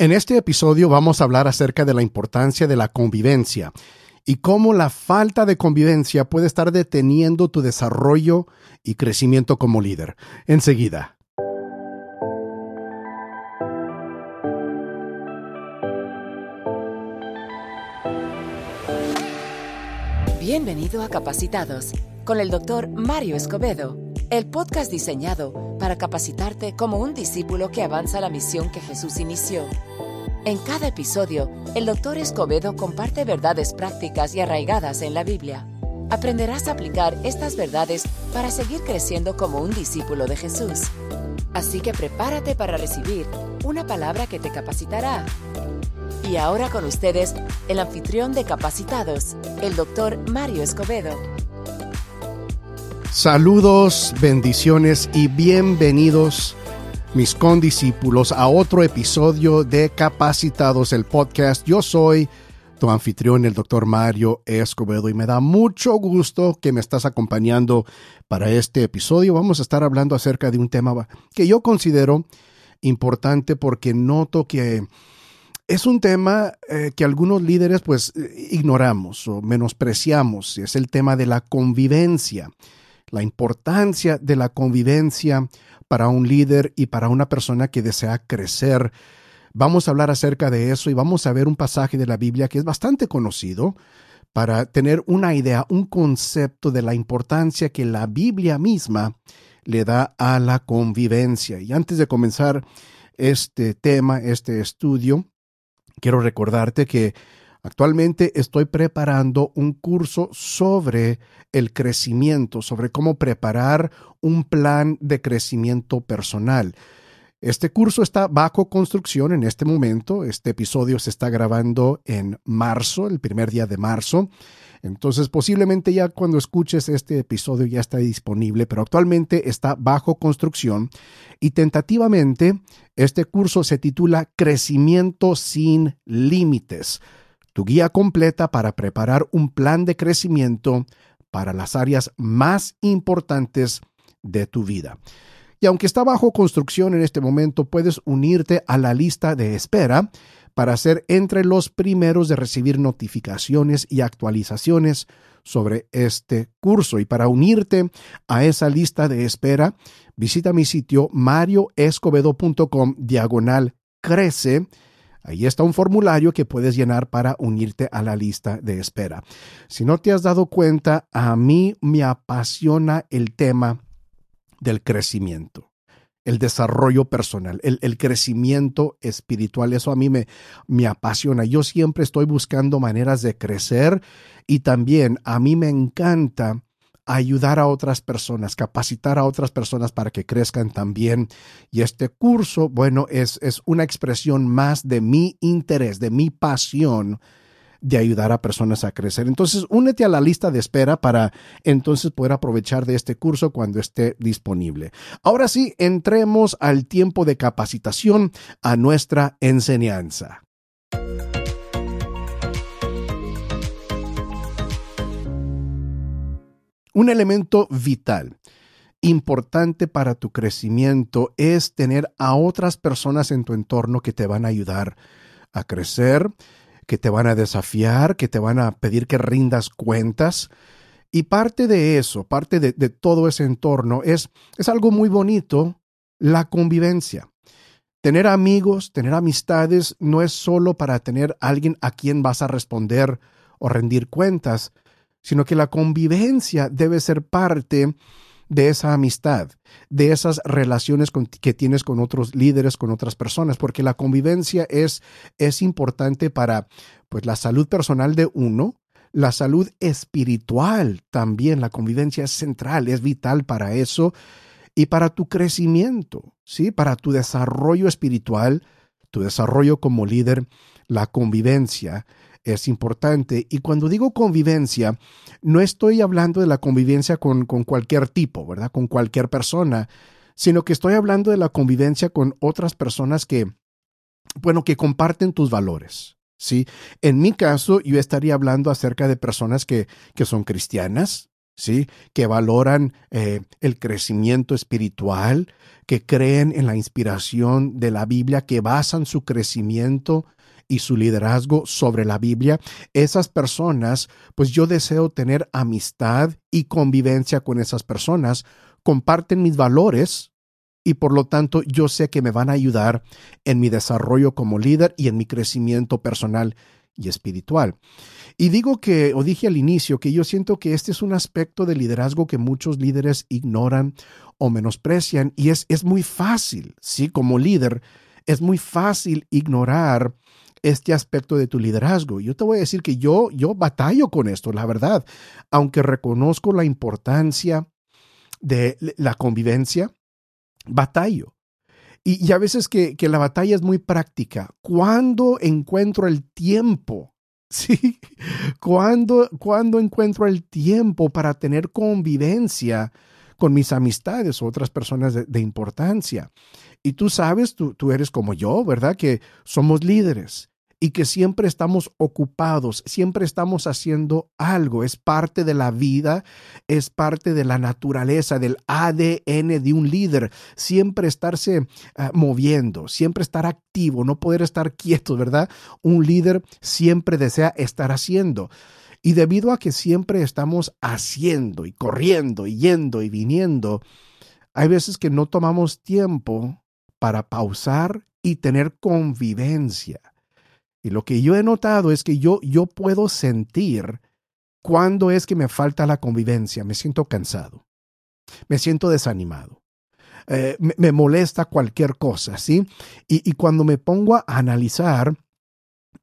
En este episodio vamos a hablar acerca de la importancia de la convivencia y cómo la falta de convivencia puede estar deteniendo tu desarrollo y crecimiento como líder. Enseguida. Bienvenido a Capacitados con el doctor Mario Escobedo, el podcast diseñado para capacitarte como un discípulo que avanza la misión que Jesús inició. En cada episodio, el doctor Escobedo comparte verdades prácticas y arraigadas en la Biblia. Aprenderás a aplicar estas verdades para seguir creciendo como un discípulo de Jesús. Así que prepárate para recibir una palabra que te capacitará. Y ahora con ustedes, el anfitrión de Capacitados, el doctor Mario Escobedo. Saludos, bendiciones y bienvenidos mis condiscípulos a otro episodio de Capacitados, el podcast. Yo soy tu anfitrión, el doctor Mario Escobedo, y me da mucho gusto que me estás acompañando para este episodio. Vamos a estar hablando acerca de un tema que yo considero importante porque noto que es un tema eh, que algunos líderes pues ignoramos o menospreciamos. Es el tema de la convivencia, la importancia de la convivencia para un líder y para una persona que desea crecer. Vamos a hablar acerca de eso y vamos a ver un pasaje de la Biblia que es bastante conocido para tener una idea, un concepto de la importancia que la Biblia misma le da a la convivencia. Y antes de comenzar este tema, este estudio, quiero recordarte que Actualmente estoy preparando un curso sobre el crecimiento, sobre cómo preparar un plan de crecimiento personal. Este curso está bajo construcción en este momento. Este episodio se está grabando en marzo, el primer día de marzo. Entonces posiblemente ya cuando escuches este episodio ya está disponible, pero actualmente está bajo construcción y tentativamente este curso se titula Crecimiento sin Límites tu guía completa para preparar un plan de crecimiento para las áreas más importantes de tu vida. Y aunque está bajo construcción en este momento, puedes unirte a la lista de espera para ser entre los primeros de recibir notificaciones y actualizaciones sobre este curso. Y para unirte a esa lista de espera, visita mi sitio marioescobedo.com diagonal crece Ahí está un formulario que puedes llenar para unirte a la lista de espera. Si no te has dado cuenta, a mí me apasiona el tema del crecimiento, el desarrollo personal, el, crecimiento espiritual. Eso a mí me, me apasiona. Yo siempre estoy buscando maneras de crecer y también a mí me encanta ayudar a otras personas, capacitar a otras personas para que crezcan también. Y este curso, bueno, es, es una expresión más de mi interés, de mi pasión de ayudar a personas a crecer. Entonces, únete a la lista de espera para entonces poder aprovechar de este curso cuando esté disponible. Ahora sí, entremos al tiempo de capacitación a nuestra enseñanza. Un elemento vital, importante para tu crecimiento es tener a otras personas en tu entorno que te van a ayudar a crecer, que te van a desafiar, que te van a pedir que rindas cuentas. Y parte de eso, parte de, todo ese entorno es, es algo muy bonito, la convivencia. Tener amigos, tener amistades, no es solo para tener alguien a quien vas a responder o rendir cuentas, sino que la convivencia debe ser parte de esa amistad, de esas relaciones que tienes con otros líderes, con otras personas, porque la convivencia es, es importante para pues, la salud personal de uno, la salud espiritual también, la convivencia es central, es vital para eso y para tu crecimiento, ¿sí? Para tu desarrollo espiritual, tu desarrollo como líder, la convivencia es importante. Y cuando digo convivencia, no estoy hablando de la convivencia con, con cualquier tipo, ¿verdad? Con cualquier persona, sino que estoy hablando de la convivencia con otras personas que, bueno, que comparten tus valores. ¿sí? En mi caso, yo estaría hablando acerca de personas que, que son cristianas, ¿sí? Que valoran eh, el crecimiento espiritual, que creen en la inspiración de la Biblia, que basan su crecimiento y su liderazgo sobre la Biblia, esas personas, pues yo deseo tener amistad y convivencia con esas personas, comparten mis valores y por lo tanto yo sé que me van a ayudar en mi desarrollo como líder y en mi crecimiento personal y espiritual. Y digo que, o dije al inicio, que yo siento que este es un aspecto de liderazgo que muchos líderes ignoran o menosprecian y es, es muy fácil, ¿sí? Como líder, es muy fácil ignorar este aspecto de tu liderazgo. Yo te voy a decir que yo, yo batallo con esto, la verdad, aunque reconozco la importancia de la convivencia, batallo. Y, a veces que, que, la batalla es muy práctica. ¿Cuándo encuentro el tiempo? ¿Sí? ¿Cuándo, ¿Cuándo encuentro el tiempo para tener convivencia con mis amistades o otras personas de, de importancia? Y tú sabes, tú, tú eres como yo, ¿verdad? Que somos líderes y que siempre estamos ocupados, siempre estamos haciendo algo, es parte de la vida, es parte de la naturaleza, del ADN de un líder, siempre estarse ah, moviendo, siempre estar activo, no poder estar quieto, ¿verdad? Un líder siempre desea estar haciendo. Y debido a que siempre estamos haciendo y corriendo y yendo y viniendo, hay veces que no tomamos tiempo para pausar y tener convivencia y lo que yo he notado es que yo, yo puedo sentir cuándo es que me falta la convivencia. Me siento cansado, me siento desanimado, eh, me, molesta cualquier cosa, ¿sí? Y, cuando me pongo a analizar,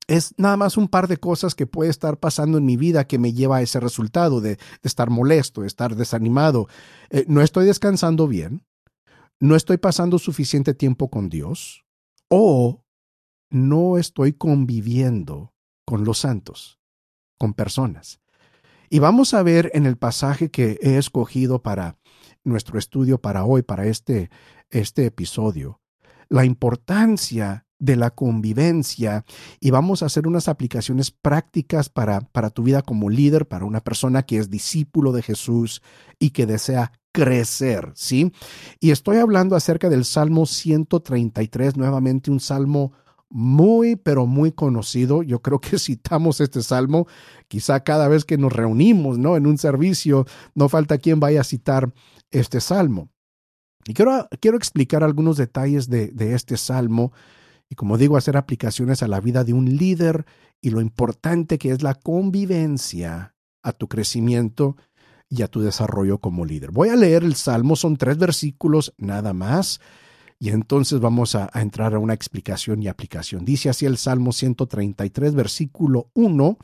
es nada más un par de cosas que puede estar pasando en mi vida que me lleva a ese resultado de, estar molesto, de estar desanimado. Eh, no estoy descansando bien, no estoy pasando suficiente tiempo con Dios o no estoy conviviendo con los santos, con personas. Y vamos a ver en el pasaje que he escogido para nuestro estudio para hoy, para este, este episodio, la importancia de la convivencia y vamos a hacer unas aplicaciones prácticas para, para tu vida como líder, para una persona que es discípulo de Jesús y que desea crecer, ¿sí? Y estoy hablando acerca del Salmo 133, nuevamente un salmo muy, pero muy conocido. Yo creo que citamos este salmo quizá cada vez que nos reunimos, ¿no? En un servicio, no falta quien vaya a citar este salmo. Y quiero, quiero explicar algunos detalles de, de este salmo y, como digo, hacer aplicaciones a la vida de un líder y lo importante que es la convivencia a tu crecimiento y a tu desarrollo como líder. Voy a leer el salmo, son tres versículos nada más y entonces vamos a, entrar a una explicación y aplicación. Dice así el Salmo 133, versículo 1,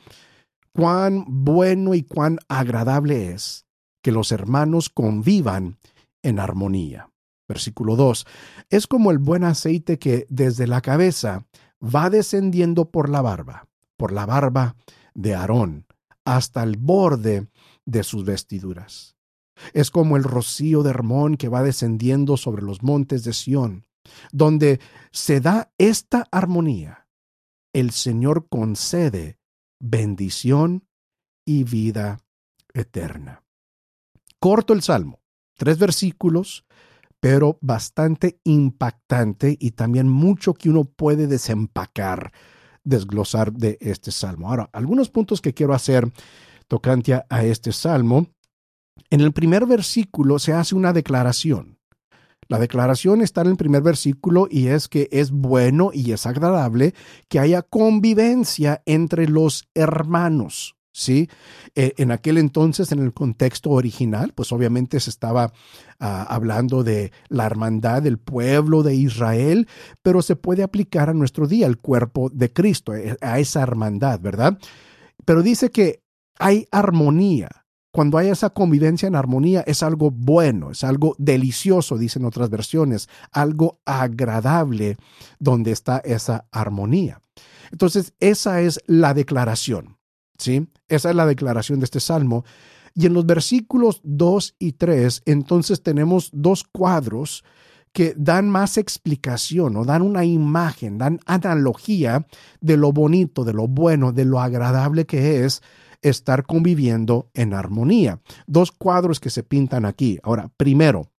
cuán bueno y cuán agradable es que los hermanos convivan en armonía. Versículo 2, es como el buen aceite que desde la cabeza va descendiendo por la barba, por la barba de Aarón, hasta el borde de sus vestiduras es como el rocío de Hermón que va descendiendo sobre los montes de Sión, donde se da esta armonía. El Señor concede bendición y vida eterna. Corto el salmo, tres versículos, pero bastante impactante y también mucho que uno puede desempacar, desglosar de este salmo. Ahora, algunos puntos que quiero hacer tocante a este salmo en el primer versículo se hace una declaración. La declaración está en el primer versículo y es que es bueno y es agradable que haya convivencia entre los hermanos. ¿sí? Eh, en aquel entonces, en el contexto original, pues obviamente se estaba ah, hablando de la hermandad del pueblo de Israel, pero se puede aplicar a nuestro día, el cuerpo de Cristo, eh, a esa hermandad, ¿verdad? Pero dice que hay armonía cuando hay esa convivencia en armonía, es algo bueno, es algo delicioso, dicen otras versiones, algo agradable donde está esa armonía. Entonces, esa es la declaración, ¿sí? Esa es la declaración de este salmo. Y en los versículos 2 y 3, entonces tenemos dos cuadros que dan más explicación o dan una imagen, dan analogía de lo bonito, de lo bueno, de lo agradable que es estar conviviendo en armonía. Dos cuadros que se pintan aquí. Ahora, primero,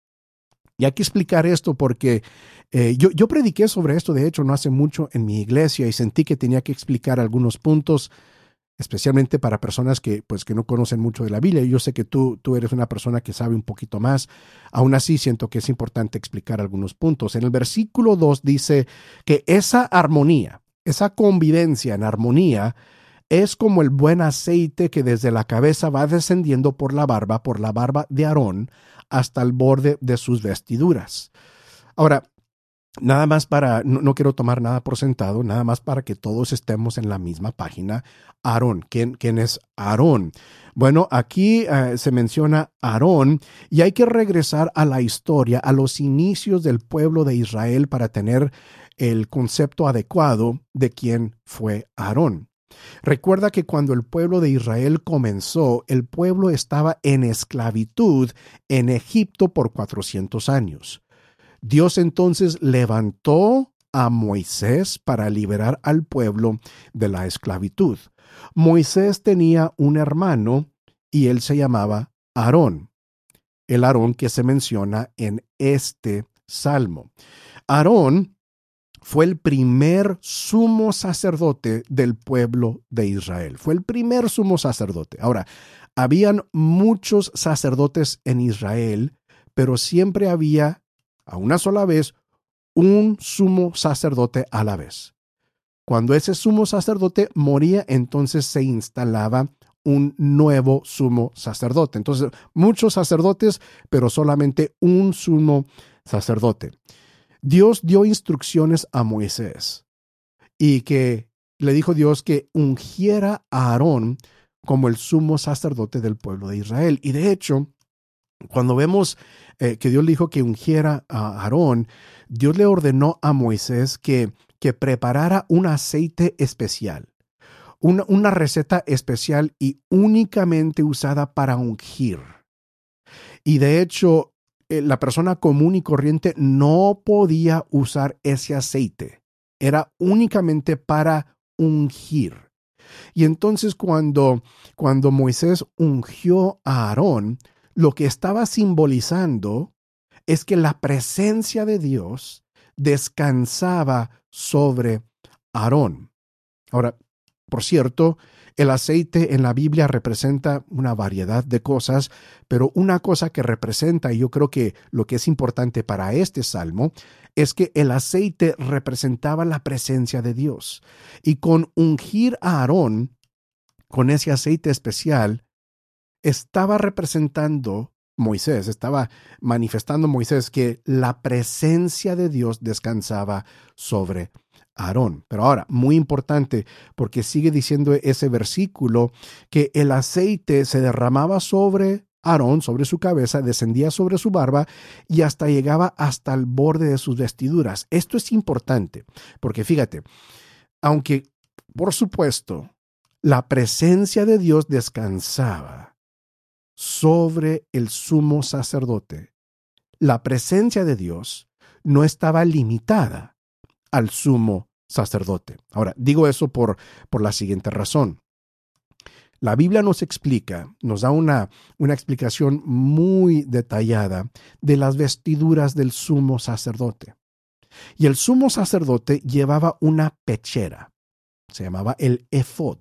y hay que explicar esto porque eh, yo, yo prediqué sobre esto, de hecho, no hace mucho en mi iglesia y sentí que tenía que explicar algunos puntos especialmente para personas que, pues, que no conocen mucho de la Biblia. Yo sé que tú, tú eres una persona que sabe un poquito más. Aún así, siento que es importante explicar algunos puntos. En el versículo 2 dice que esa armonía, esa convivencia en armonía, es como el buen aceite que desde la cabeza va descendiendo por la barba, por la barba de Aarón, hasta el borde de sus vestiduras. Ahora, Nada más para, no, quiero tomar nada por sentado, nada más para que todos estemos en la misma página. Aarón, ¿quién, es Aarón? Bueno, aquí eh, se menciona Aarón y hay que regresar a la historia, a los inicios del pueblo de Israel para tener el concepto adecuado de quién fue Aarón. Recuerda que cuando el pueblo de Israel comenzó, el pueblo estaba en esclavitud en Egipto por 400 años. Dios entonces levantó a Moisés para liberar al pueblo de la esclavitud. Moisés tenía un hermano y él se llamaba Aarón, el Aarón que se menciona en este salmo. Aarón fue el primer sumo sacerdote del pueblo de Israel. Fue el primer sumo sacerdote. Ahora, habían muchos sacerdotes en Israel, pero siempre había a una sola vez un sumo sacerdote a la vez. Cuando ese sumo sacerdote moría, entonces se instalaba un nuevo sumo sacerdote. Entonces, muchos sacerdotes, pero solamente un sumo sacerdote. Dios dio instrucciones a Moisés y que le dijo Dios que ungiera a Aarón como el sumo sacerdote del pueblo de Israel. Y de hecho, cuando vemos eh, que Dios le dijo que ungiera a Aarón, Dios le ordenó a Moisés que, que preparara un aceite especial, una, una receta especial y únicamente usada para ungir. Y de hecho, la persona común y corriente no podía usar ese aceite. Era únicamente para ungir. Y entonces cuando, cuando Moisés ungió a Aarón, lo que estaba simbolizando es que la presencia de Dios descansaba sobre Aarón. Ahora, por cierto, el aceite en la Biblia representa una variedad de cosas, pero una cosa que representa, y yo creo que lo que es importante para este salmo, es que el aceite representaba la presencia de Dios. Y con ungir a Aarón, con ese aceite especial, estaba representando Moisés, estaba manifestando Moisés que la presencia de Dios descansaba sobre Aarón. Pero ahora, muy importante, porque sigue diciendo ese versículo que el aceite se derramaba sobre Aarón, sobre su cabeza, descendía sobre su barba y hasta llegaba hasta el borde de sus vestiduras. Esto es importante, porque fíjate, aunque, por supuesto, la presencia de Dios descansaba sobre el sumo sacerdote. La presencia de Dios no estaba limitada al sumo sacerdote. Ahora, digo eso por, por la siguiente razón. La Biblia nos explica, nos da una, una explicación muy detallada de las vestiduras del sumo sacerdote. Y el sumo sacerdote llevaba una pechera, se llamaba el efod,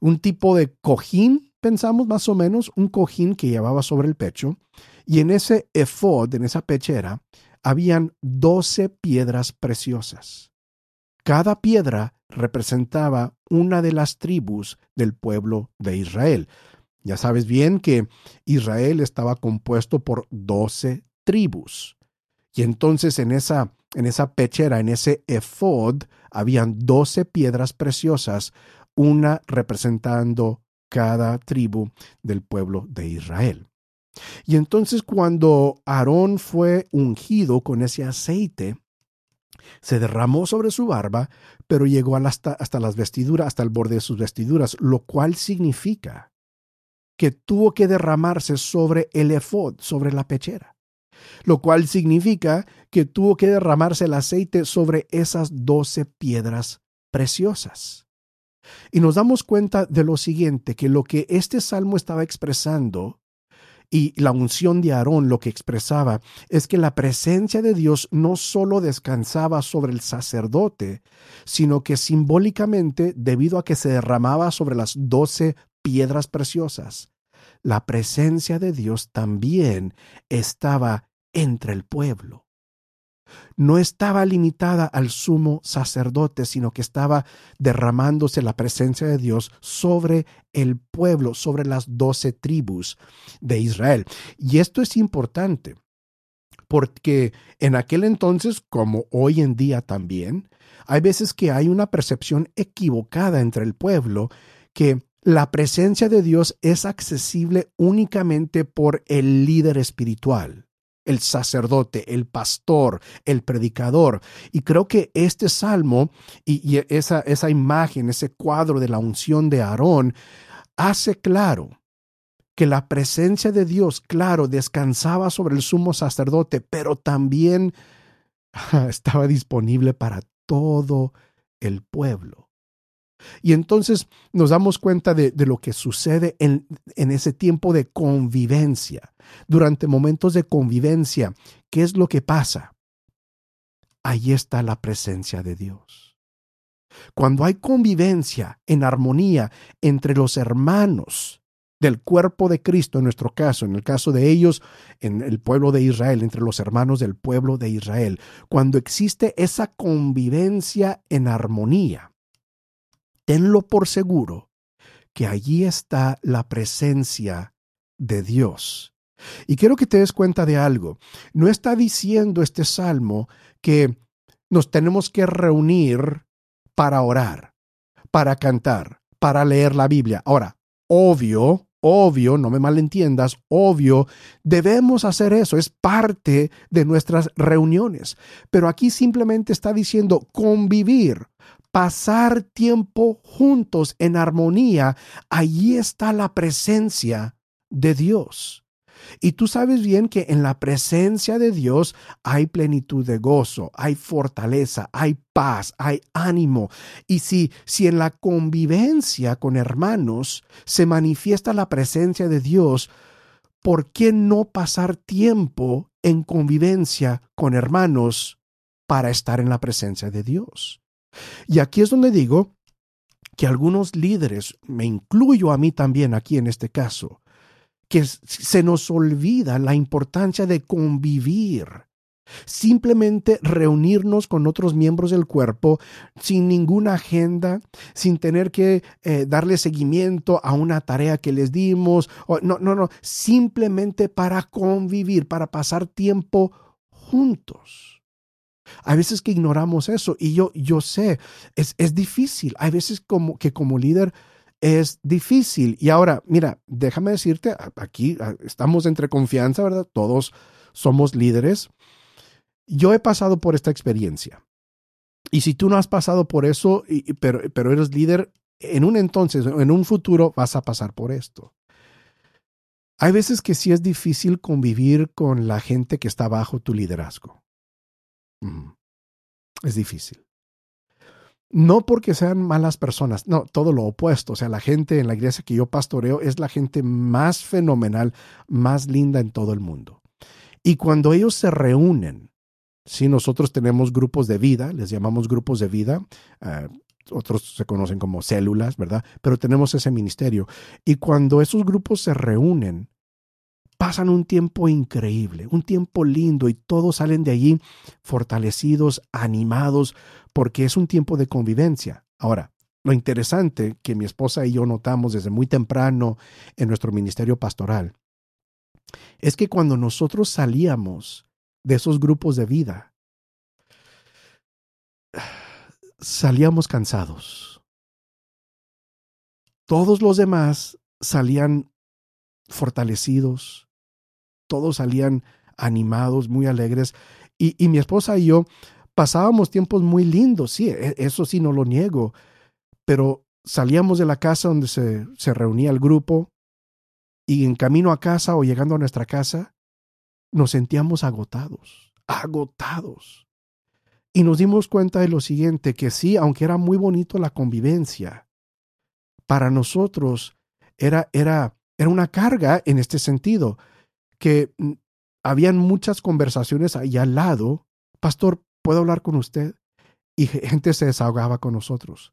un tipo de cojín pensamos más o menos un cojín que llevaba sobre el pecho, y en ese efod, en esa pechera, habían doce piedras preciosas. Cada piedra representaba una de las tribus del pueblo de Israel. Ya sabes bien que Israel estaba compuesto por doce tribus. Y entonces en esa, en esa pechera, en ese efod, habían doce piedras preciosas, una representando cada tribu del pueblo de Israel. Y entonces cuando Aarón fue ungido con ese aceite, se derramó sobre su barba, pero llegó hasta, hasta las vestiduras, hasta el borde de sus vestiduras, lo cual significa que tuvo que derramarse sobre el efod, sobre la pechera, lo cual significa que tuvo que derramarse el aceite sobre esas doce piedras preciosas. Y nos damos cuenta de lo siguiente, que lo que este salmo estaba expresando y la unción de Aarón lo que expresaba es que la presencia de Dios no solo descansaba sobre el sacerdote, sino que simbólicamente, debido a que se derramaba sobre las doce piedras preciosas, la presencia de Dios también estaba entre el pueblo no estaba limitada al sumo sacerdote, sino que estaba derramándose la presencia de Dios sobre el pueblo, sobre las doce tribus de Israel. Y esto es importante porque en aquel entonces, como hoy en día también, hay veces que hay una percepción equivocada entre el pueblo que la presencia de Dios es accesible únicamente por el líder espiritual el sacerdote, el pastor, el predicador. Y creo que este salmo y, esa, esa imagen, ese cuadro de la unción de Aarón, hace claro que la presencia de Dios, claro, descansaba sobre el sumo sacerdote, pero también estaba disponible para todo el pueblo. Y entonces nos damos cuenta de, lo que sucede en, en, ese tiempo de convivencia. Durante momentos de convivencia, ¿qué es lo que pasa? Ahí está la presencia de Dios. Cuando hay convivencia en armonía entre los hermanos del cuerpo de Cristo, en nuestro caso, en el caso de ellos, en el pueblo de Israel, entre los hermanos del pueblo de Israel, cuando existe esa convivencia en armonía, tenlo por seguro que allí está la presencia de Dios. Y quiero que te des cuenta de algo. No está diciendo este salmo que nos tenemos que reunir para orar, para cantar, para leer la Biblia. Ahora, obvio, obvio, no me malentiendas, obvio, debemos hacer eso, es parte de nuestras reuniones. Pero aquí simplemente está diciendo convivir, pasar tiempo juntos en armonía, allí está la presencia de Dios. Y tú sabes bien que en la presencia de Dios hay plenitud de gozo, hay fortaleza, hay paz, hay ánimo. Y si, si en la convivencia con hermanos se manifiesta la presencia de Dios, ¿por qué no pasar tiempo en convivencia con hermanos para estar en la presencia de Dios? Y aquí es donde digo que algunos líderes, me incluyo a mí también aquí en este caso, que se nos olvida la importancia de convivir. Simplemente reunirnos con otros miembros del cuerpo sin ninguna agenda, sin tener que eh, darle seguimiento a una tarea que les dimos. no, no, no, simplemente para convivir, para pasar tiempo juntos. Hay veces que ignoramos eso y yo, yo sé, es, es difícil. Hay veces como, que como líder es difícil. Y ahora, mira, déjame decirte, aquí estamos entre confianza, ¿verdad? Todos somos líderes. Yo he pasado por esta experiencia. Y si tú no has pasado por eso, pero, pero eres líder, en un entonces, en un futuro, vas a pasar por esto. Hay veces que sí es difícil convivir con la gente que está bajo tu liderazgo. Es difícil. No porque sean malas personas, no, todo lo opuesto. O sea, la gente en la iglesia que yo pastoreo es la gente más fenomenal, más linda en todo el mundo. Y cuando ellos se reúnen, si nosotros tenemos grupos de vida, les llamamos grupos de vida, eh, otros se conocen como células, ¿verdad? Pero tenemos ese ministerio. Y cuando esos grupos se reúnen, pasan un tiempo increíble, un tiempo lindo y todos salen de allí fortalecidos, animados, porque es un tiempo de convivencia. Ahora, lo interesante que mi esposa y yo notamos desde muy temprano en nuestro ministerio pastoral es que cuando nosotros salíamos de esos grupos de vida, salíamos cansados. Todos los demás salían fortalecidos, todos salían animados, muy alegres. Y, mi esposa y yo pasábamos tiempos muy lindos, sí, e, eso sí no lo niego, pero salíamos de la casa donde se, se reunía el grupo y en camino a casa o llegando a nuestra casa, nos sentíamos agotados, agotados. Y nos dimos cuenta de lo siguiente, que sí, aunque era muy bonito la convivencia, para nosotros era, era, era una carga en este sentido, que mm, habían muchas conversaciones ahí al lado. Pastor, ¿puedo hablar con usted? Y gente se desahogaba con nosotros.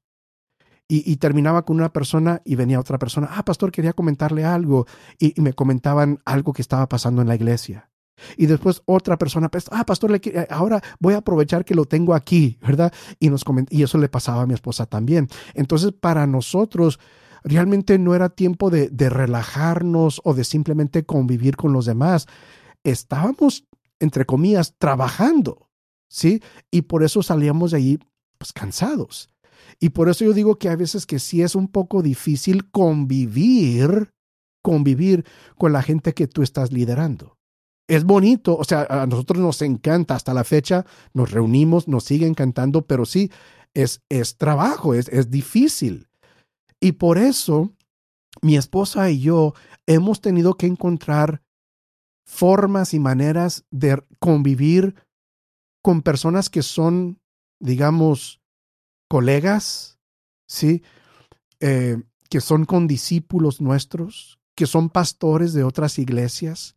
Y, terminaba con una persona y venía otra persona. Ah, pastor, quería comentarle algo. Y, me comentaban algo que estaba pasando en la iglesia. Y después otra persona, ah, pastor, ahora voy a aprovechar que lo tengo aquí, ¿verdad? Y, nos y eso le pasaba a mi esposa también. Entonces, para nosotros, realmente no era tiempo de, de relajarnos o de simplemente convivir con los demás. Estábamos, entre comillas, trabajando, ¿sí? Y por eso salíamos de allí, pues, cansados. Y por eso yo digo que a veces que sí es un poco difícil convivir, convivir con la gente que tú estás liderando. Es bonito, o sea, a nosotros nos encanta hasta la fecha, nos reunimos, nos sigue encantando, pero sí, es, es trabajo, es, es difícil. Y por eso mi esposa y yo hemos tenido que encontrar formas y maneras de convivir con personas que son, digamos, colegas, ¿sí? Eh, que son condiscípulos nuestros, que son pastores de otras iglesias,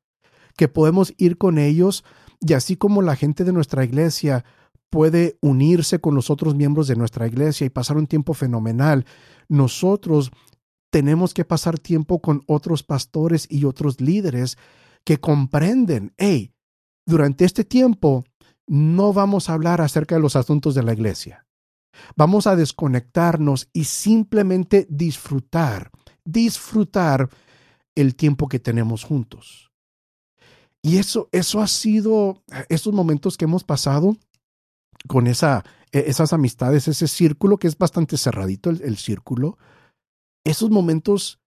que podemos ir con ellos y así como la gente de nuestra iglesia puede unirse con los otros miembros de nuestra iglesia y pasar un tiempo fenomenal, nosotros tenemos que pasar tiempo con otros pastores y otros líderes que comprenden, hey, durante este tiempo no vamos a hablar acerca de los asuntos de la iglesia. Vamos a desconectarnos y simplemente disfrutar, disfrutar el tiempo que tenemos juntos. Y eso, eso ha sido, esos momentos que hemos pasado con esa, esas amistades, ese círculo que es bastante cerradito, el, el círculo, esos momentos,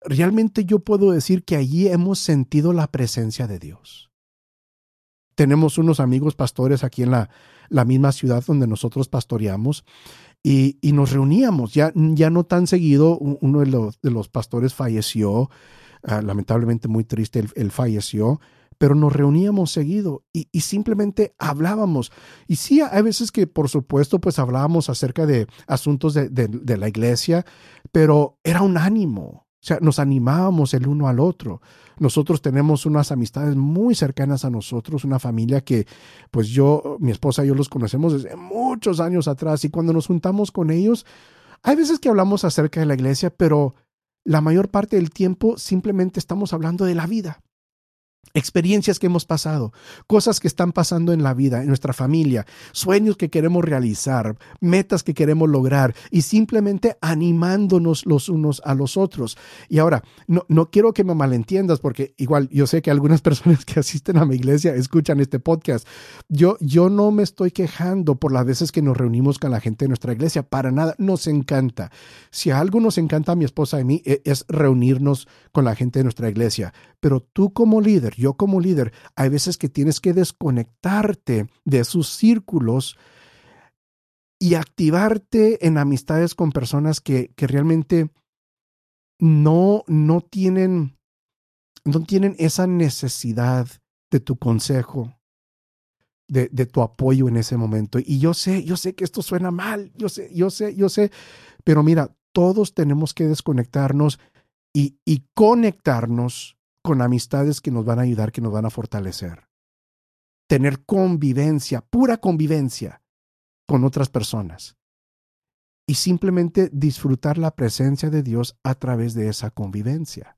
realmente yo puedo decir que allí hemos sentido la presencia de Dios. Tenemos unos amigos pastores aquí en la, la misma ciudad donde nosotros pastoreamos y, y, nos reuníamos, ya, ya no tan seguido, uno de los, de los pastores falleció, ah, lamentablemente muy triste, él, falleció, pero nos reuníamos seguido y, y, simplemente hablábamos. Y sí, hay veces que por supuesto pues hablábamos acerca de asuntos de, de, de la iglesia, pero era un ánimo, o sea, nos animábamos el uno al otro. Nosotros tenemos unas amistades muy cercanas a nosotros, una familia que, pues yo, mi esposa y yo los conocemos desde muchos años atrás y cuando nos juntamos con ellos, hay veces que hablamos acerca de la iglesia, pero la mayor parte del tiempo simplemente estamos hablando de la vida experiencias que hemos pasado, cosas que están pasando en la vida, en nuestra familia, sueños que queremos realizar, metas que queremos lograr y simplemente animándonos los unos a los otros. Y ahora, no, no quiero que me malentiendas porque igual yo sé que algunas personas que asisten a mi iglesia escuchan este podcast. Yo, yo no me estoy quejando por las veces que nos reunimos con la gente de nuestra iglesia, para nada, nos encanta. Si algo nos encanta a mi esposa y a mí e, es reunirnos con la gente de nuestra iglesia, pero tú como líder, yo como líder, hay veces que tienes que desconectarte de sus círculos y activarte en amistades con personas que, que realmente no, no tienen, no tienen esa necesidad de tu consejo, de, de, tu apoyo en ese momento. Y yo sé, yo sé que esto suena mal, yo sé, yo sé, yo sé, pero mira, todos tenemos que desconectarnos y, y conectarnos con amistades que nos van a ayudar, que nos van a fortalecer. Tener convivencia, pura convivencia con otras personas. Y simplemente disfrutar la presencia de Dios a través de esa convivencia.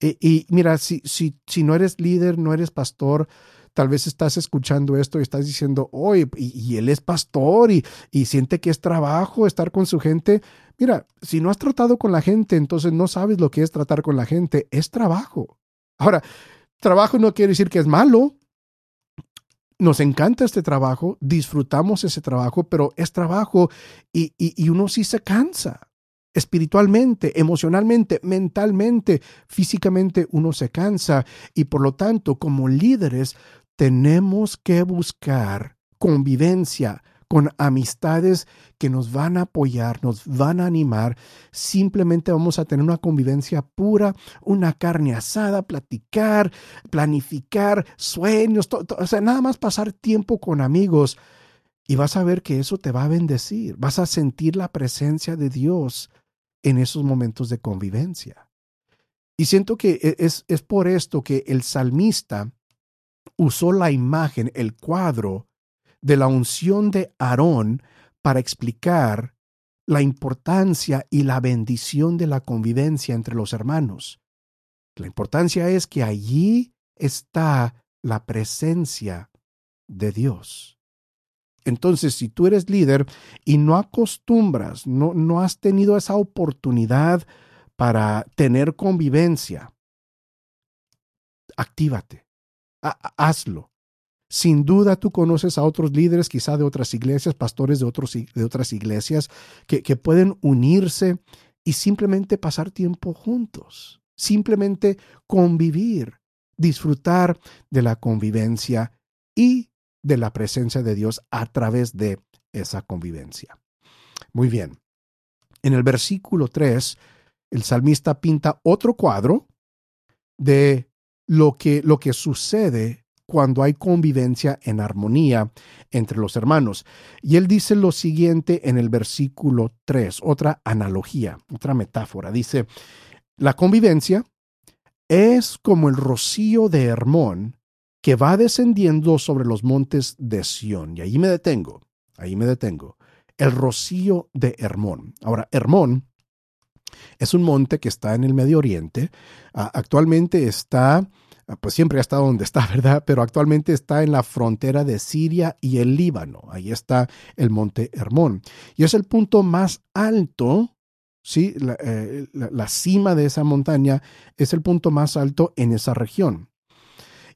Y, mira, si, si, si no eres líder, no eres pastor, tal vez estás escuchando esto y estás diciendo, oye, y, él es pastor y, y, siente que es trabajo estar con su gente. Mira, si no has tratado con la gente, entonces no sabes lo que es tratar con la gente. Es trabajo. Ahora, trabajo no quiere decir que es malo. Nos encanta este trabajo, disfrutamos ese trabajo, pero es trabajo y, y, uno sí se cansa espiritualmente, emocionalmente, mentalmente, físicamente uno se cansa y por lo tanto como líderes tenemos que buscar convivencia, con amistades que nos van a apoyar, nos van a animar. Simplemente vamos a tener una convivencia pura, una carne asada, platicar, planificar sueños, o sea, nada más pasar tiempo con amigos. Y vas a ver que eso te va a bendecir, vas a sentir la presencia de Dios en esos momentos de convivencia. Y siento que e, es, es por esto que el salmista usó la imagen, el cuadro de la unción de Aarón para explicar la importancia y la bendición de la convivencia entre los hermanos. La importancia es que allí está la presencia de Dios. Entonces, si tú eres líder y no acostumbras, no, no has tenido esa oportunidad para tener convivencia, actívate, hazlo. Sin duda tú conoces a otros líderes, quizá de otras iglesias, pastores de, otros, de otras iglesias, que, que pueden unirse y simplemente pasar tiempo juntos, simplemente convivir, disfrutar de la convivencia y de la presencia de Dios a través de esa convivencia. Muy bien. En el versículo 3, el salmista pinta otro cuadro de lo que, lo que sucede cuando hay convivencia en armonía entre los hermanos. Y él dice lo siguiente en el versículo 3, otra analogía, otra metáfora. Dice, la convivencia es como el rocío de Hermón que va descendiendo sobre los montes de Sión. Y ahí me detengo, ahí me detengo. El rocío de Hermón. Ahora, Hermón es un monte que está en el Medio Oriente. actualmente está pues siempre ha estado donde está, ¿verdad? Pero actualmente está en la frontera de Siria y el Líbano. Ahí está el monte Hermón. Y es el punto más alto, ¿sí? La, eh, cima de esa montaña es el punto más alto en esa región.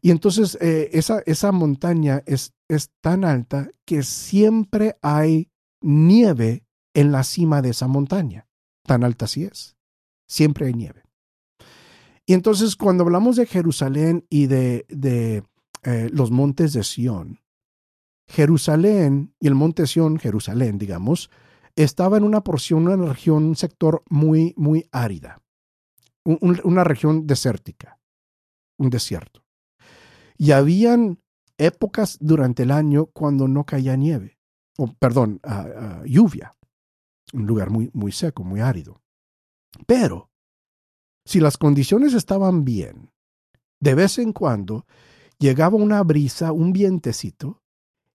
Y entonces eh, esa, esa montaña es, es tan alta que siempre hay nieve en la cima de esa montaña. Tan alta así es. Siempre hay nieve. Y entonces cuando hablamos de Jerusalén y de, de eh, los montes de Sión, Jerusalén y el monte Sión, Jerusalén, digamos, estaba en una porción, una región, un sector muy, muy árida, una región desértica, un desierto. Y habían épocas durante el año cuando no caía nieve, o perdón, lluvia, un lugar muy, muy seco, muy árido. Pero si las condiciones estaban bien, de vez en cuando llegaba una brisa, un vientecito,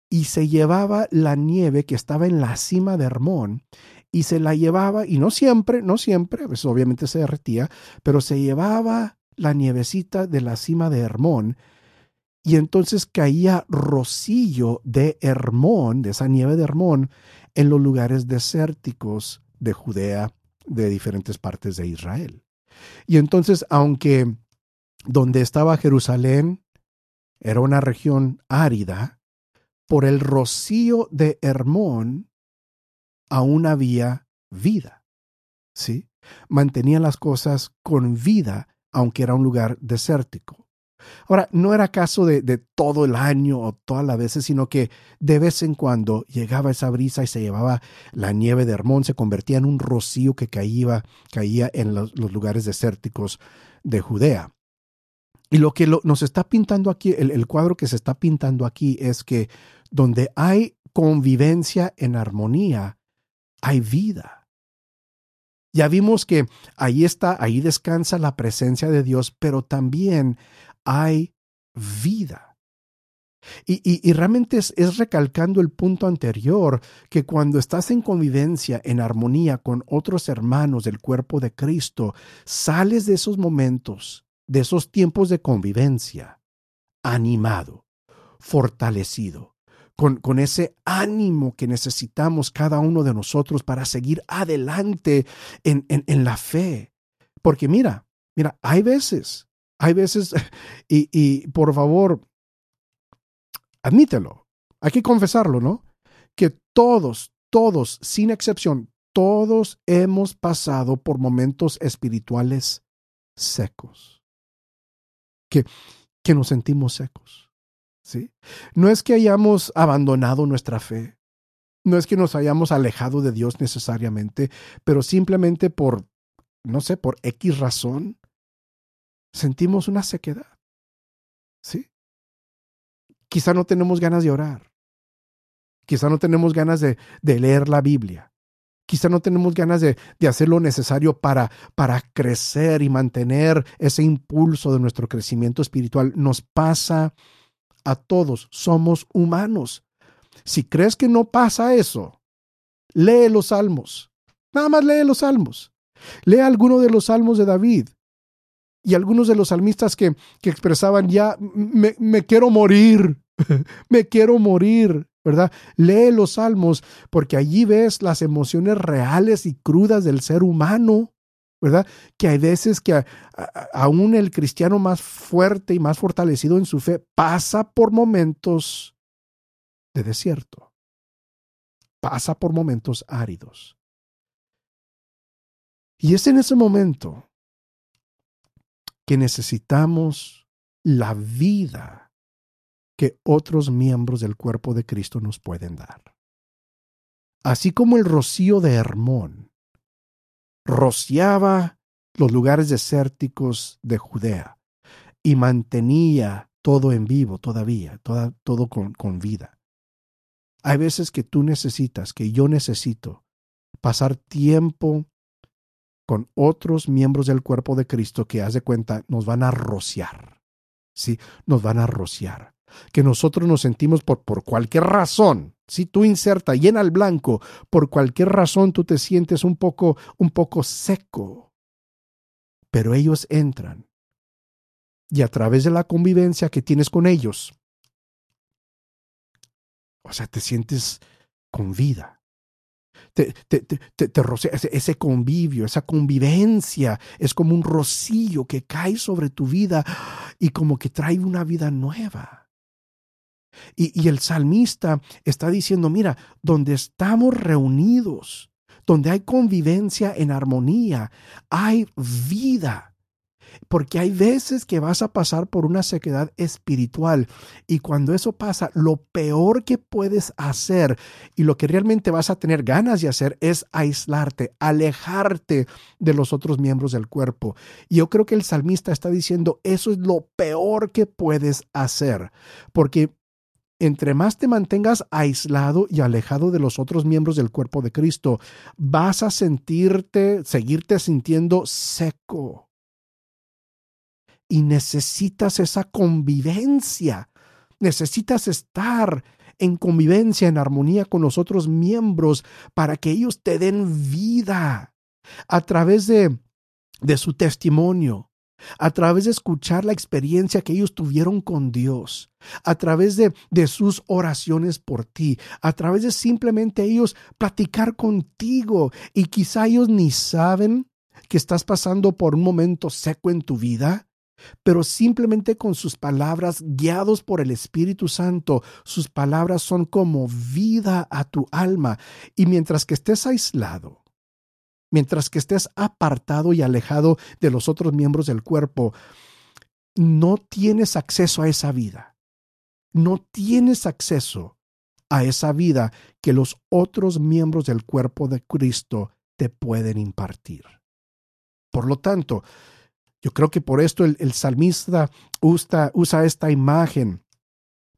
y se llevaba la nieve que estaba en la cima de Hermón, y se la llevaba, y no siempre, no siempre, pues obviamente se derretía, pero se llevaba la nievecita de la cima de Hermón, y entonces caía rocillo de Hermón, de esa nieve de Hermón, en los lugares desérticos de Judea, de diferentes partes de Israel. Y entonces, aunque donde estaba Jerusalén era una región árida, por el rocío de Hermón aún había vida. ¿Sí? Mantenía las cosas con vida, aunque era un lugar desértico. Ahora, no era caso de, todo el año o todas las veces, sino que de vez en cuando llegaba esa brisa y se llevaba la nieve de Hermón, se convertía en un rocío que caía, caía en los, lugares desérticos de Judea. Y lo que nos está pintando aquí, el cuadro que se está pintando aquí es que donde hay convivencia en armonía, hay vida. Ya vimos que ahí está, ahí descansa la presencia de Dios, pero también hay vida. Y, realmente es, es, recalcando el punto anterior, que cuando estás en convivencia, en armonía con otros hermanos del cuerpo de Cristo, sales de esos momentos, de esos tiempos de convivencia, animado, fortalecido, con, con ese ánimo que necesitamos cada uno de nosotros para seguir adelante en, en, en la fe. Porque mira, mira, hay veces hay veces, y, por favor, admítelo, hay que confesarlo, ¿no? Que todos, todos, sin excepción, todos hemos pasado por momentos espirituales secos. Que, que nos sentimos secos. ¿sí? No es que hayamos abandonado nuestra fe, no es que nos hayamos alejado de Dios necesariamente, pero simplemente por, no sé, por X razón, sentimos una sequedad. ¿Sí? Quizá no tenemos ganas de orar. Quizá no tenemos ganas de, de leer la Biblia. Quizá no tenemos ganas de, hacer lo necesario para, para crecer y mantener ese impulso de nuestro crecimiento espiritual. Nos pasa a todos, somos humanos. Si crees que no pasa eso, lee los salmos. Nada más lee los salmos. Lee alguno de los salmos de David y algunos de los salmistas que, que expresaban ya, me, me quiero morir, me quiero morir. ¿verdad? Lee los salmos porque allí ves las emociones reales y crudas del ser humano, ¿verdad? Que hay veces que aún el cristiano más fuerte y más fortalecido en su fe pasa por momentos de desierto, pasa por momentos áridos. Y es en ese momento que necesitamos la vida que otros miembros del cuerpo de Cristo nos pueden dar. Así como el rocío de Hermón rociaba los lugares desérticos de Judea y mantenía todo en vivo todavía, todo con, con vida. Hay veces que tú necesitas, que yo necesito, pasar tiempo con otros miembros del cuerpo de Cristo que, haz de cuenta, nos van a rociar. Sí, nos van a rociar que nosotros nos sentimos por, por cualquier razón. Si tú inserta, llena el blanco, por cualquier razón tú te sientes un poco, un poco seco. Pero ellos entran. Y a través de la convivencia que tienes con ellos, o sea, te sientes con vida te, te, te, te ese, ese, convivio, esa convivencia, es como un rocío que cae sobre tu vida y como que trae una vida nueva. Y, el salmista está diciendo, mira, donde estamos reunidos, donde hay convivencia en armonía, hay vida. Porque hay veces que vas a pasar por una sequedad espiritual y cuando eso pasa, lo peor que puedes hacer y lo que realmente vas a tener ganas de hacer es aislarte, alejarte de los otros miembros del cuerpo. Y yo creo que el salmista está diciendo, eso es lo peor que puedes hacer, porque entre más te mantengas aislado y alejado de los otros miembros del cuerpo de Cristo, vas a sentirte, seguirte sintiendo seco. Y necesitas esa convivencia. Necesitas estar en convivencia, en armonía con los otros miembros para que ellos te den vida a través de, de su testimonio, a través de escuchar la experiencia que ellos tuvieron con Dios, a través de, de, sus oraciones por ti, a través de simplemente ellos platicar contigo y quizá ellos ni saben que estás pasando por un momento seco en tu vida, pero simplemente con sus palabras, guiados por el Espíritu Santo, sus palabras son como vida a tu alma. Y mientras que estés aislado, mientras que estés apartado y alejado de los otros miembros del cuerpo, no tienes acceso a esa vida. No tienes acceso a esa vida que los otros miembros del cuerpo de Cristo te pueden impartir. Por lo tanto, yo creo que por esto el, salmista usa, usa esta imagen,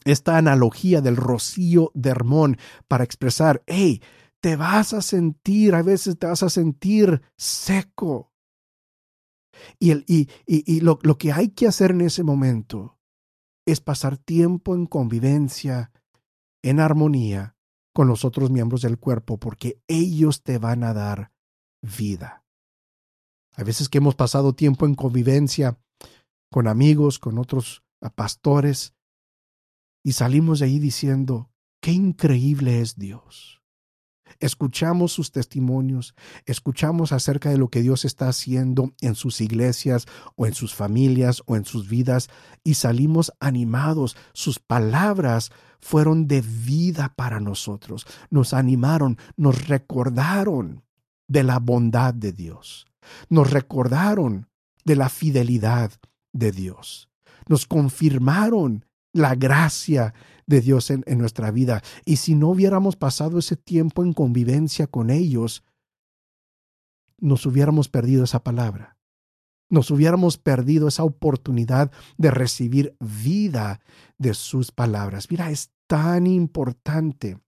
esta analogía del rocío de Hermón para expresar, hey, te vas a sentir, a veces te vas a sentir seco. Y, el, y, y, lo, lo que hay que hacer en ese momento es pasar tiempo en convivencia, en armonía con los otros miembros del cuerpo, porque ellos te van a dar vida. A veces que hemos pasado tiempo en convivencia con amigos, con otros pastores, y salimos de ahí diciendo, qué increíble es Dios escuchamos sus testimonios, escuchamos acerca de lo que Dios está haciendo en sus iglesias o en sus familias o en sus vidas y salimos animados. Sus palabras fueron de vida para nosotros, nos animaron, nos recordaron de la bondad de Dios, nos recordaron de la fidelidad de Dios, nos confirmaron la gracia de Dios en, nuestra vida. Y si no hubiéramos pasado ese tiempo en convivencia con ellos, nos hubiéramos perdido esa palabra. Nos hubiéramos perdido esa oportunidad de recibir vida de sus palabras. Mira, es tan importante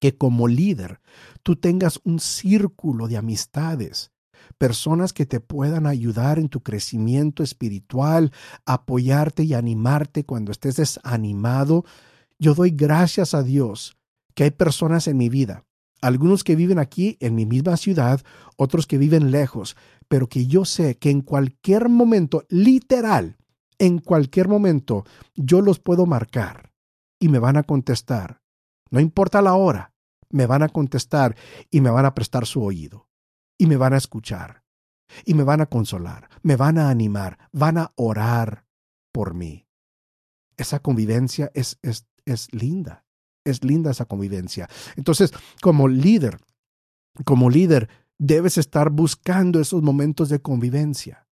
que como líder tú tengas un círculo de amistades, personas que te puedan ayudar en tu crecimiento espiritual, apoyarte y animarte cuando estés desanimado. Yo doy gracias a Dios que hay personas en mi vida, algunos que viven aquí en mi misma ciudad, otros que viven lejos, pero que yo sé que en cualquier momento, literal, en cualquier momento, yo los puedo marcar y me van a contestar. No importa la hora, me van a contestar y me van a prestar su oído. Y me van a escuchar. Y me van a consolar, me van a animar, van a orar por mí. Esa convivencia es, es, es linda. Es linda esa convivencia. Entonces, como líder, como líder, debes estar buscando esos momentos de convivencia.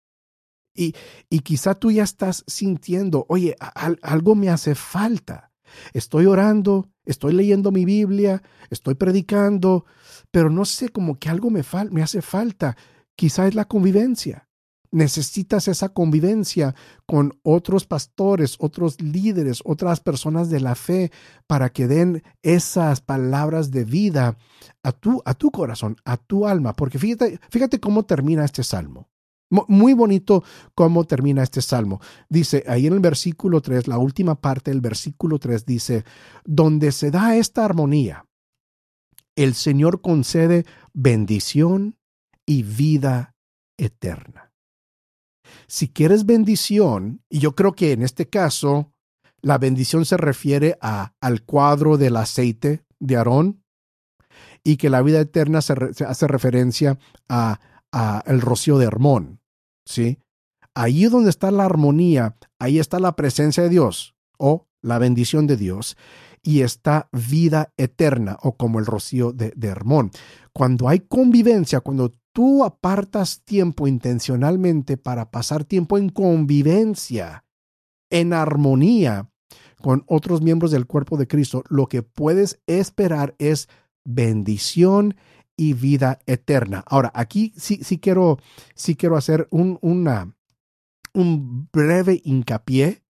Y, y quizá tú ya estás sintiendo, oye, algo me hace falta. Estoy orando, estoy leyendo mi Biblia, estoy predicando, pero no sé, como que algo me, me hace falta. Quizá es la convivencia. Necesitas esa convivencia con otros pastores, otros líderes, otras personas de la fe para que den esas palabras de vida a tu, a tu corazón, a tu alma. Porque fíjate, fíjate cómo termina este salmo. Muy bonito cómo termina este salmo. Dice ahí en el versículo 3, la última parte del versículo 3 dice, donde se da esta armonía, el Señor concede bendición y vida eterna. Si quieres bendición, y yo creo que en este caso la bendición se refiere a, al cuadro del aceite de Aarón y que la vida eterna se, hace referencia a, el rocío de Hermón. ¿Sí? Ahí donde está la armonía, ahí está la presencia de Dios o la bendición de Dios y está vida eterna o como el rocío de, de Hermón. Cuando hay convivencia, cuando tú apartas tiempo intencionalmente para pasar tiempo en convivencia, en armonía con otros miembros del cuerpo de Cristo, lo que puedes esperar es bendición y vida eterna. Ahora, aquí sí, sí, quiero, sí quiero hacer un, un breve hincapié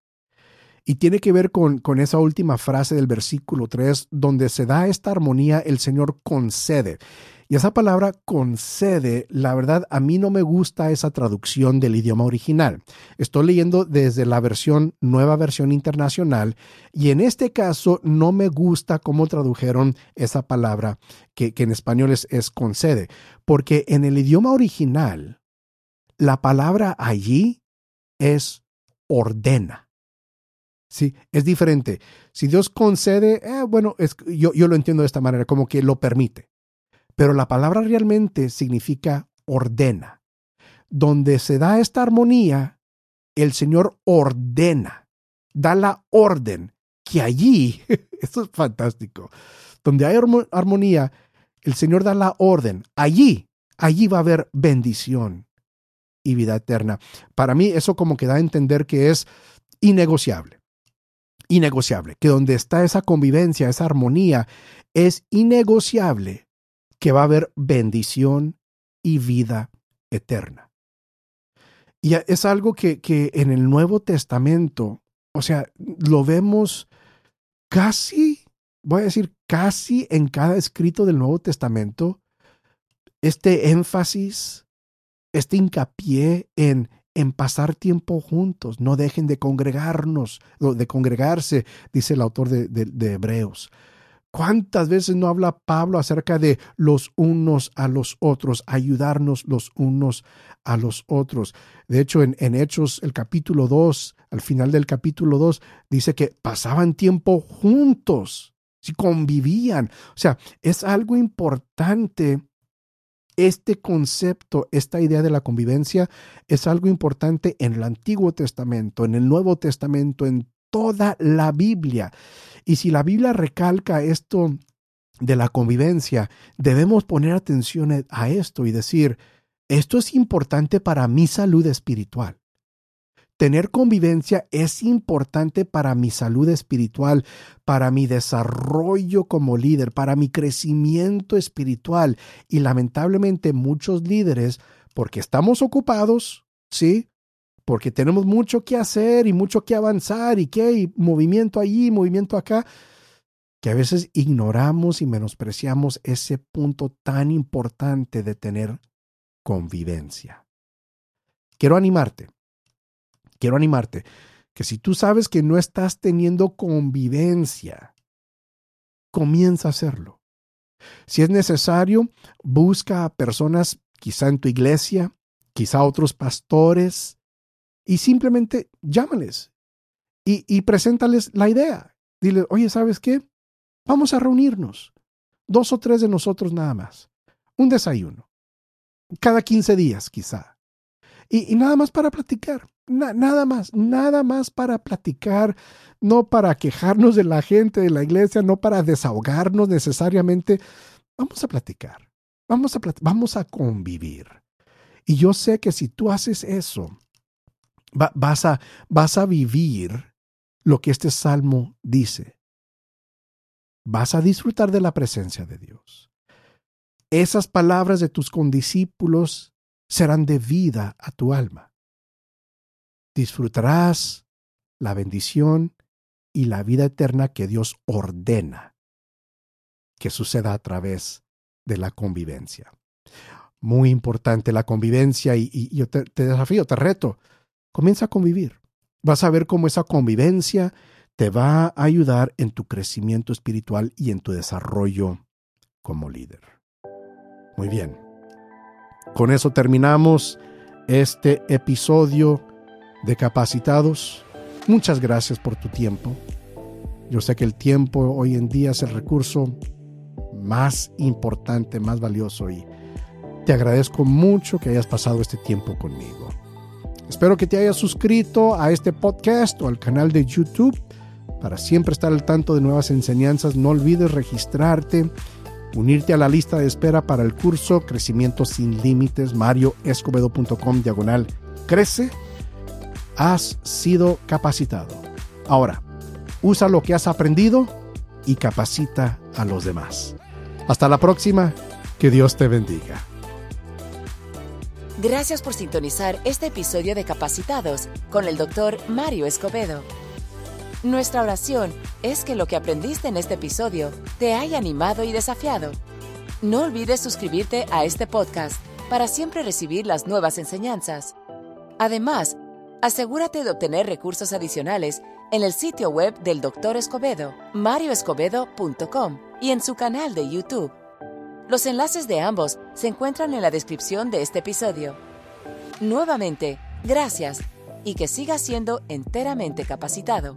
y tiene que ver con, con, esa última frase del versículo 3, donde se da esta armonía, el Señor concede. Y esa palabra concede, la verdad, a mí no me gusta esa traducción del idioma original. Estoy leyendo desde la versión, nueva versión internacional, y en este caso no me gusta cómo tradujeron esa palabra que, en español es, concede, porque en el idioma original, la palabra allí es ordena. Sí, es diferente. Si Dios concede, eh, bueno, es, yo lo entiendo de esta manera, como que lo permite. Pero la palabra realmente significa ordena. Donde se da esta armonía, el Señor ordena, da la orden, que allí, esto es fantástico, donde hay armonía, el Señor da la orden, allí, allí va a haber bendición y vida eterna. Para mí eso como que da a entender que es innegociable. Innegociable, que donde está esa convivencia, esa armonía, es innegociable que va a haber bendición y vida eterna. Y es algo que, que en el Nuevo Testamento, o sea, lo vemos casi, voy a decir casi en cada escrito del Nuevo Testamento, este énfasis, este hincapié en, en pasar tiempo juntos, no dejen de congregarnos, de congregarse, dice el autor de, de Hebreos. ¿Cuántas veces no habla Pablo acerca de los unos a los otros, ayudarnos los unos a los otros? De hecho, en, Hechos, el capítulo 2, al final del capítulo 2, dice que pasaban tiempo juntos, si convivían. O sea, es algo importante. Este concepto, esta idea de la convivencia es algo importante en el Antiguo Testamento, en el Nuevo Testamento, en toda la Biblia. Y si la Biblia recalca esto de la convivencia, debemos poner atención a esto y decir, esto es importante para mi salud espiritual. Tener convivencia es importante para mi salud espiritual, para mi desarrollo como líder, para mi crecimiento espiritual. Y lamentablemente muchos líderes, porque estamos ocupados, ¿sí? Porque tenemos mucho que hacer y mucho que avanzar y que hay movimiento allí, movimiento acá. que a veces ignoramos y menospreciamos ese punto tan importante de tener convivencia. Quiero animarte, quiero animarte que si tú sabes que no estás teniendo convivencia, comienza a hacerlo. Si es necesario, busca a personas quizá en tu iglesia, quizá otros pastores, y simplemente llámales y, y preséntales la idea. Dile, oye, ¿sabes qué? Vamos a reunirnos. Dos o tres de nosotros nada más. Un desayuno. Cada 15 días, quizá. Y, nada más para platicar. nada más, nada más para platicar, no para quejarnos de la gente de la iglesia, no para desahogarnos necesariamente. Vamos a platicar. Vamos a, vamos a convivir. Y yo sé que si tú haces eso, vas, a, vas a vivir lo que este salmo dice vas a disfrutar de la presencia de Dios. Esas palabras de tus condiscípulos serán de vida a tu alma. Disfrutarás la bendición y la vida eterna que Dios ordena que suceda a través de la convivencia. Muy importante la convivencia y, yo te, te desafío, te reto, comienza a convivir. Vas a ver cómo esa convivencia te va a ayudar en tu crecimiento espiritual y en tu desarrollo como líder. Muy bien. Con eso terminamos este episodio de Capacitados. Muchas gracias por tu tiempo. Yo sé que el tiempo hoy en día es el recurso más importante, más valioso y te agradezco mucho que hayas pasado este tiempo conmigo. Espero que te hayas suscrito a este podcast o al canal de YouTube para siempre estar al tanto de nuevas enseñanzas, no olvides registrarte, unirte a la lista de espera para el curso Crecimiento sin Límites, marioescobedo.com diagonal crece. Has sido capacitado. Ahora, usa lo que has aprendido y capacita a los demás. Hasta la próxima, que Dios te bendiga. Gracias por sintonizar este episodio de Capacitados con el doctor Mario Escobedo. Nuestra oración es que lo que aprendiste en este episodio te haya animado y desafiado. No olvides suscribirte a este podcast para siempre recibir las nuevas enseñanzas. Además, asegúrate de obtener recursos adicionales en el sitio web del Dr. Escobedo, marioescobedo.com y en su canal de YouTube. Los enlaces de ambos se encuentran en la descripción de este episodio. Nuevamente, gracias y que sigas siendo enteramente capacitado.